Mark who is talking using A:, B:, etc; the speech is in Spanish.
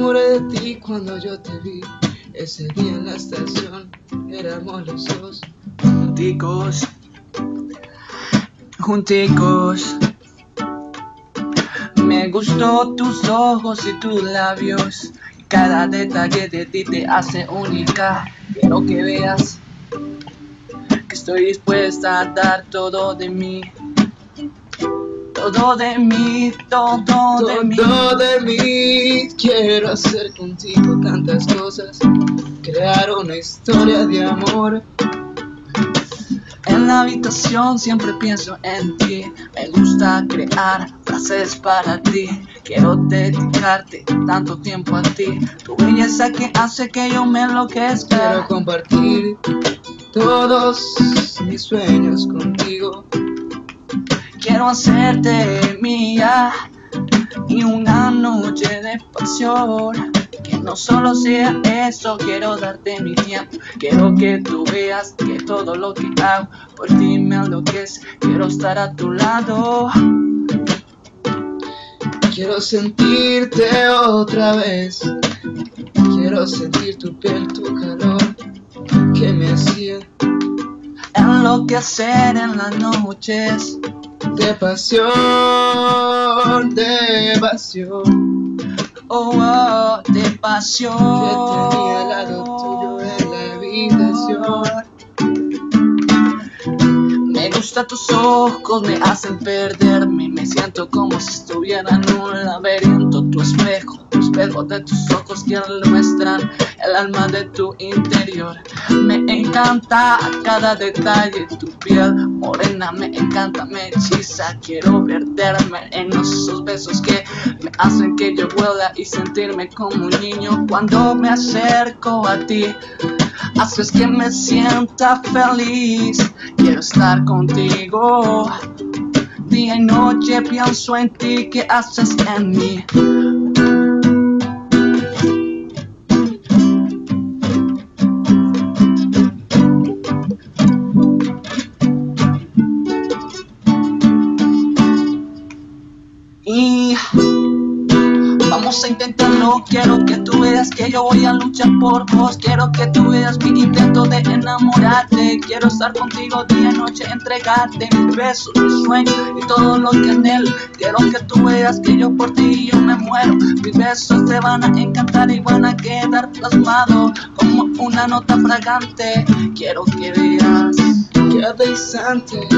A: enamoré de ti cuando yo te vi. Ese día en la estación éramos los dos junticos, junticos. Me gustó tus ojos y tus labios. Cada detalle de ti te hace única. Quiero que veas que estoy dispuesta a dar todo de mí. Todo de mí, todo de mí.
B: Todo de mí, quiero hacer contigo tantas cosas, crear una historia de amor.
A: En la habitación siempre pienso en ti, me gusta crear frases para ti. Quiero dedicarte tanto tiempo a ti, tu belleza que hace que yo me enloquezca.
B: Quiero compartir todos mis sueños contigo.
A: Quiero hacerte mía y una noche de pasión. Que no solo sea eso, quiero darte mi tiempo. Quiero que tú veas que todo lo que hago por ti me enloquece. Quiero estar a tu lado.
B: Quiero sentirte otra vez. Quiero sentir tu piel, tu calor que me hacía
A: enloquecer en las noches
B: de pasión, de pasión.
A: Oh, oh, de pasión.
B: Que tenía al lado tuyo en la habitación.
A: Me gustan tus ojos, me hacen perderme. Me siento como si estuviera en un laberinto. Tu espejo, tu espejo de tus ojos que muestran el alma de tu interior. Me encanta cada detalle, tu piel morena me encanta, me hechiza. Quiero perderme en esos besos que me hacen que yo vuela y sentirme como un niño cuando me acerco a ti. Haces que me sienta feliz, quiero estar contigo. Día y noche pienso en ti, ¿qué haces en mí? Intentarlo. Quiero que tú veas que yo voy a luchar por vos. Quiero que tú veas mi intento de enamorarte. Quiero estar contigo día y noche, entregarte mis besos, mis sueños y todo lo que él. Quiero que tú veas que yo por ti yo me muero. Mis besos te van a encantar y van a quedar plasmados como una nota fragante. Quiero que veas
B: cada instante